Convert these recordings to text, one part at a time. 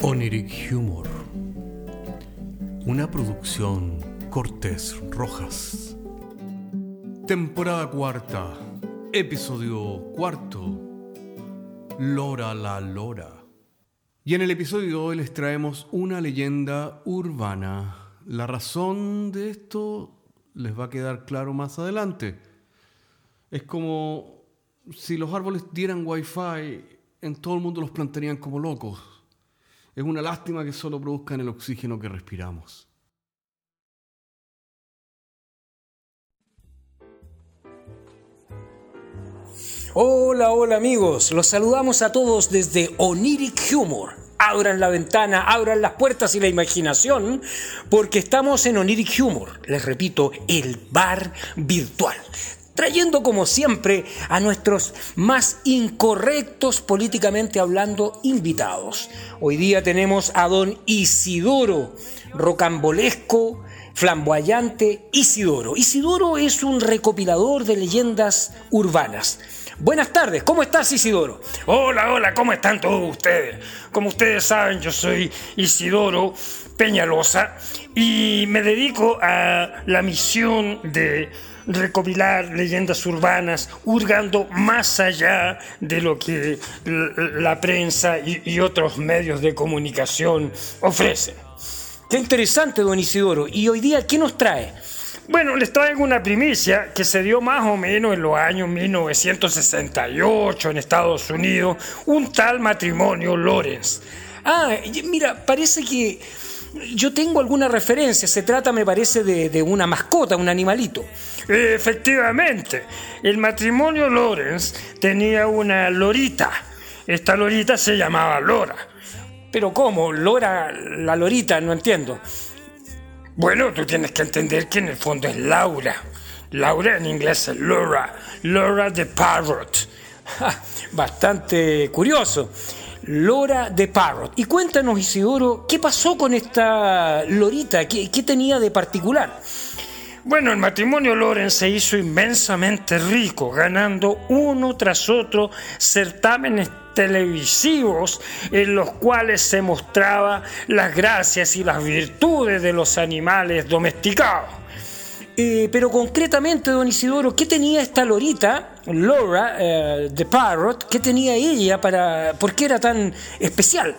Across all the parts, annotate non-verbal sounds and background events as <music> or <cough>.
Oniric Humor. Una producción Cortés Rojas. Temporada cuarta. Episodio cuarto. Lora la Lora. Y en el episodio de hoy les traemos una leyenda urbana. La razón de esto les va a quedar claro más adelante. Es como si los árboles dieran wifi, en todo el mundo los plantarían como locos. Es una lástima que solo produzcan el oxígeno que respiramos. Hola, hola amigos, los saludamos a todos desde Oniric Humor. Abran la ventana, abran las puertas y la imaginación, porque estamos en Oniric Humor, les repito, el bar virtual trayendo como siempre a nuestros más incorrectos políticamente hablando invitados. Hoy día tenemos a don Isidoro, rocambolesco, flamboyante Isidoro. Isidoro es un recopilador de leyendas urbanas. Buenas tardes, ¿cómo estás Isidoro? Hola, hola, ¿cómo están todos ustedes? Como ustedes saben, yo soy Isidoro Peñalosa y me dedico a la misión de recopilar leyendas urbanas, hurgando más allá de lo que la prensa y, otros medios de comunicación ofrecen. Qué interesante, don Isidoro. ¿Y hoy día qué nos trae? Bueno, les traigo una primicia que se dio más o menos en los años 1968 en Estados Unidos, un tal matrimonio Lawrence. Ah, mira, parece que yo tengo alguna referencia. Se trata, me parece, de, de una mascota, un animalito. Efectivamente, el matrimonio Lorenz tenía una lorita. Esta lorita se llamaba Lora. Pero ¿cómo? Lora, la lorita, no entiendo. Bueno, tú tienes que entender que en el fondo es Laura. Laura en inglés es Laura. Laura de Parrot. <laughs> bastante curioso. Lora de Parrot. Y cuéntanos, Isidoro, ¿qué pasó con esta lorita? ¿Qué, qué tenía de particular? Bueno, el matrimonio Loren se hizo inmensamente rico, ganando uno tras otro certámenes televisivos en los cuales se mostraba las gracias y las virtudes de los animales domesticados. Eh, pero concretamente, don Isidoro, ¿qué tenía esta lorita, Laura eh, de Parrot? ¿Qué tenía ella para... ¿Por qué era tan especial?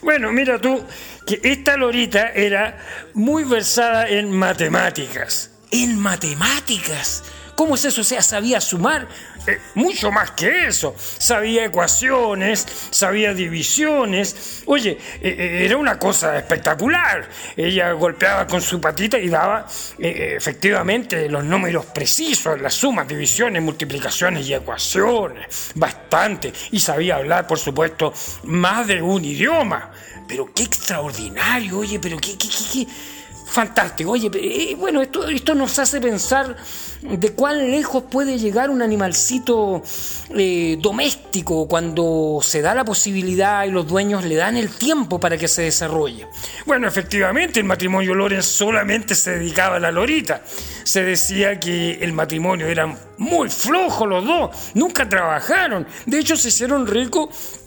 Bueno, mira tú, que esta lorita era muy versada en matemáticas en matemáticas. ¿Cómo es eso? O sea, sabía sumar. Eh, mucho más que eso. Sabía ecuaciones, sabía divisiones. Oye, eh, eh, era una cosa espectacular. Ella golpeaba con su patita y daba efectivamente los números precisos, las sumas, divisiones, multiplicaciones y ecuaciones. Bastante. Y sabía hablar, por supuesto, más de un idioma. Pero qué extraordinario, oye, pero qué, qué, qué, qué Fantástico. Oye, eh, bueno, esto, esto nos hace pensar de cuán lejos puede llegar un animalcito eh, doméstico cuando se da la posibilidad y los dueños le dan el tiempo para que se desarrolle. Bueno, efectivamente, el matrimonio Loren solamente se dedicaba a la lorita. Se decía que el matrimonio era muy flojo los dos, nunca trabajaron. De hecho, se hicieron ricos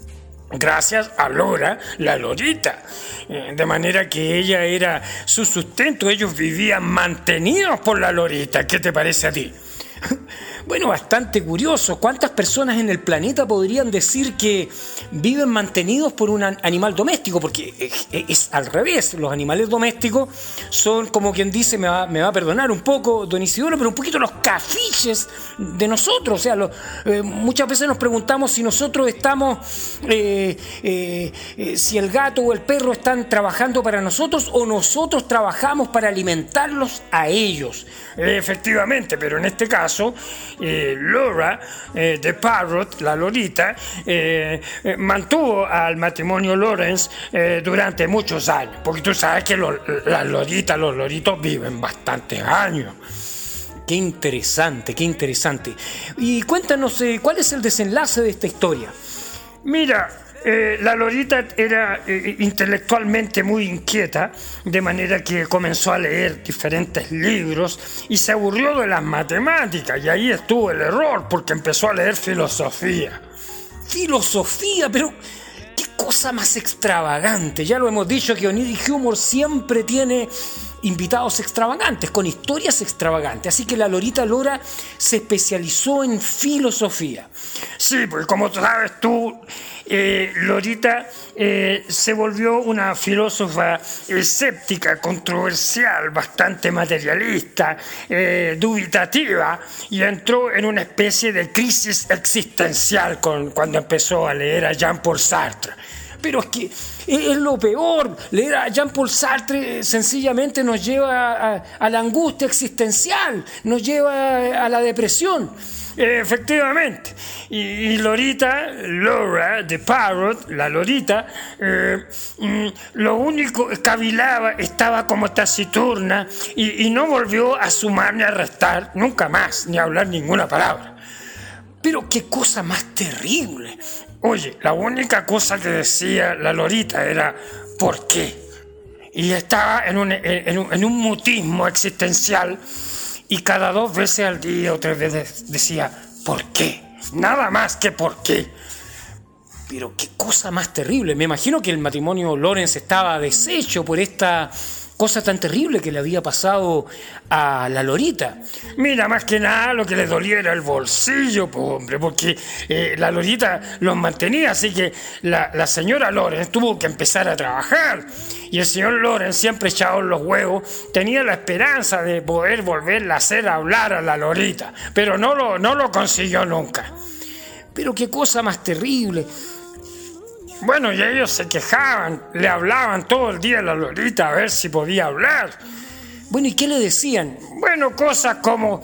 gracias a Lora, la Lorita. Eh, de manera que ella era su sustento, ellos vivían mantenidos por la Lorita. ¿Qué te parece a ti? Bueno, bastante curioso. ¿Cuántas personas en el planeta podrían decir que viven mantenidos por un animal doméstico? Porque es, al revés. Los animales domésticos son, como quien dice, me va, a perdonar un poco, don Isidoro, pero un poquito los cafiches de nosotros. O sea, eh, muchas veces nos preguntamos si nosotros estamos, eh, eh, si el gato o el perro están trabajando para nosotros o nosotros trabajamos para alimentarlos a ellos. Efectivamente, pero en este caso eh, Laura eh, de Parrot, la Lorita, eh, mantuvo al matrimonio Lawrence durante muchos años, porque tú sabes que las Loritas, los Loritos viven bastantes años. Qué interesante, qué interesante. Y cuéntanos, ¿cuál es el desenlace de esta historia? Mira, eh, la Lorita era eh, intelectualmente muy inquieta, de manera que comenzó a leer diferentes libros y se aburrió de las matemáticas, y ahí estuvo el error, porque empezó a leer filosofía. Filosofía, pero cosa más extravagante. Ya lo hemos dicho que Oniric Humor siempre tiene invitados extravagantes, con historias extravagantes. Así que la Lorita Lora se especializó en filosofía. Sí, pues como sabes tú, eh, Lorita eh, se volvió una filósofa escéptica, controversial, bastante materialista, eh, dubitativa, y entró en una especie de crisis existencial con, cuando empezó a leer a Jean-Paul Sartre. Pero es que es lo peor. Leer a Jean-Paul Sartre sencillamente nos lleva a, la angustia existencial, nos lleva a la depresión. Efectivamente. Y, Lorita, Laura de Parrot, la Lorita, eh, mm, lo único, cavilaba, estaba como taciturna y, y no volvió a sumar ni a restar nunca más, ni a hablar ninguna palabra. Pero qué cosa más terrible. Oye, la única cosa que decía la Lorita era ¿por qué? Y estaba en un, mutismo existencial y cada dos veces al día o tres veces decía ¿por qué? Nada más que ¿por qué? Pero qué cosa más terrible. Me imagino que el matrimonio Lorenz estaba deshecho por esta cosa tan terrible que le había pasado a la Lorita. Mira, más que nada lo que le dolía era el bolsillo, hombre, porque eh, la Lorita los mantenía, así que la, señora Lorenz tuvo que empezar a trabajar. Y el señor Lorenz, siempre echado los huevos, tenía la esperanza de poder volverla a hacer hablar a la Lorita, pero no lo, no lo consiguió nunca. Pero qué cosa más terrible. Bueno, y ellos se quejaban, le hablaban todo el día a la Lolita a ver si podía hablar. Bueno, ¿y qué le decían? Bueno, cosas como,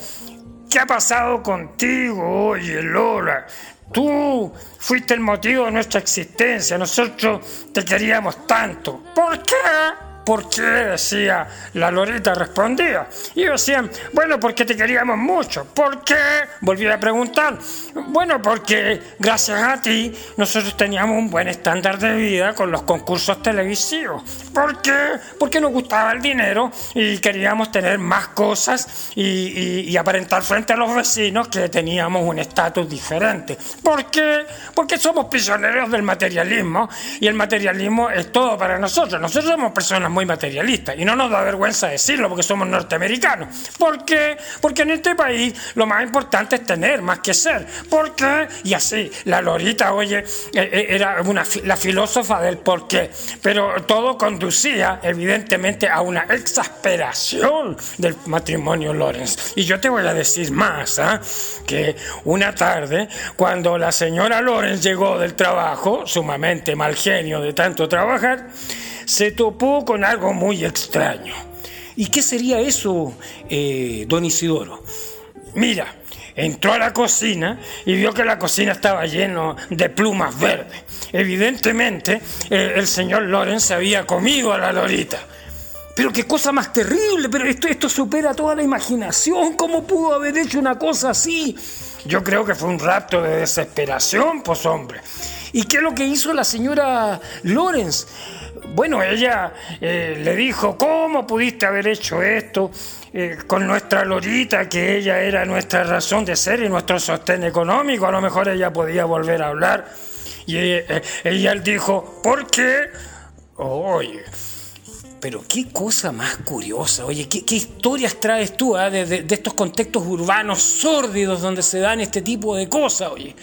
¿qué ha pasado contigo, oye, Lola? Tú fuiste el motivo de nuestra existencia, nosotros te queríamos tanto. ¿Por qué? ¿Por qué? decía la Lorita, respondía. Y ellos decían, bueno, porque te queríamos mucho. ¿Por qué? Volví a preguntar. Bueno, porque gracias a ti nosotros teníamos un buen estándar de vida con los concursos televisivos. ¿Por qué? Porque nos gustaba el dinero y queríamos tener más cosas y, aparentar frente a los vecinos que teníamos un estatus diferente. ¿Por qué? Porque somos prisioneros del materialismo y el materialismo es todo para nosotros. Nosotros somos personas muy muy materialista y no nos da vergüenza decirlo porque somos norteamericanos. ¿Por qué? Porque en este país lo más importante es tener más que ser. ¿Por qué? Y así, la Lorita, oye, eh, eh, era una, la filósofa del por qué, pero todo conducía evidentemente a una exasperación del matrimonio Lawrence. Y yo te voy a decir más, ¿ah? que una tarde, cuando la señora Lawrence llegó del trabajo, sumamente mal genio de tanto trabajar, se topó con algo muy extraño. ¿Y qué sería eso, eh, don Isidoro? Mira, entró a la cocina y vio que la cocina estaba lleno de plumas verdes. Evidentemente, el señor Lorenz había comido a la lorita. Pero qué cosa más terrible, pero esto, esto supera toda la imaginación. ¿Cómo pudo haber hecho una cosa así? Yo creo que fue un rapto de desesperación, pues hombre. ¿Y qué es lo que hizo la señora Lorenz? Bueno, ella eh, le dijo, ¿cómo pudiste haber hecho esto eh, con nuestra Lorita, que ella era nuestra razón de ser y nuestro sostén económico? A lo mejor ella podía volver a hablar. Y eh, ella dijo, ¿por qué? Oye. Pero qué cosa más curiosa, oye, qué, historias traes tú ah, de estos contextos urbanos sórdidos donde se dan este tipo de cosas, oye.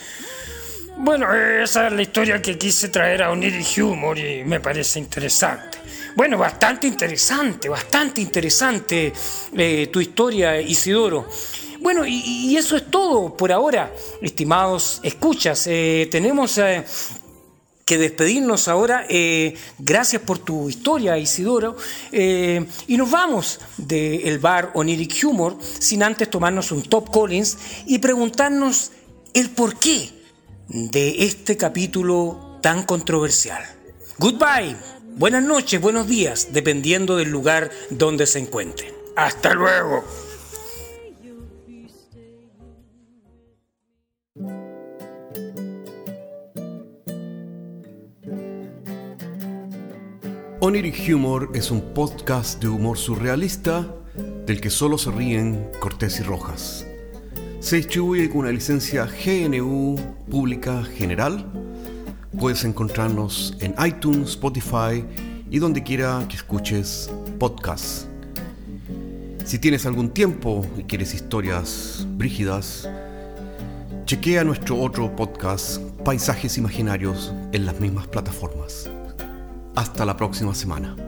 Bueno, esa es la historia que quise traer a Oniric Humor y me parece interesante. Bueno, bastante interesante, bastante interesante eh, tu historia, Isidoro. Bueno, y, eso es todo por ahora, estimados escuchas. Eh, tenemos eh, que despedirnos ahora. gracias por tu historia, Isidoro. y nos vamos del bar Oniric Humor sin antes tomarnos un Top Collins y preguntarnos el por qué de este capítulo tan controversial. Goodbye, buenas noches, buenos días, dependiendo del lugar donde se encuentren. Hasta luego. Oniric Humor es un podcast de humor surrealista del que solo se ríen Cortés y Rojas se distribuye con una licencia GNU Pública General Puedes encontrarnos en iTunes, Spotify y donde quiera que escuches podcasts. Si tienes algún tiempo y quieres historias brígidas, chequea nuestro otro podcast, Paisajes Imaginarios, en las mismas plataformas. Hasta la próxima semana.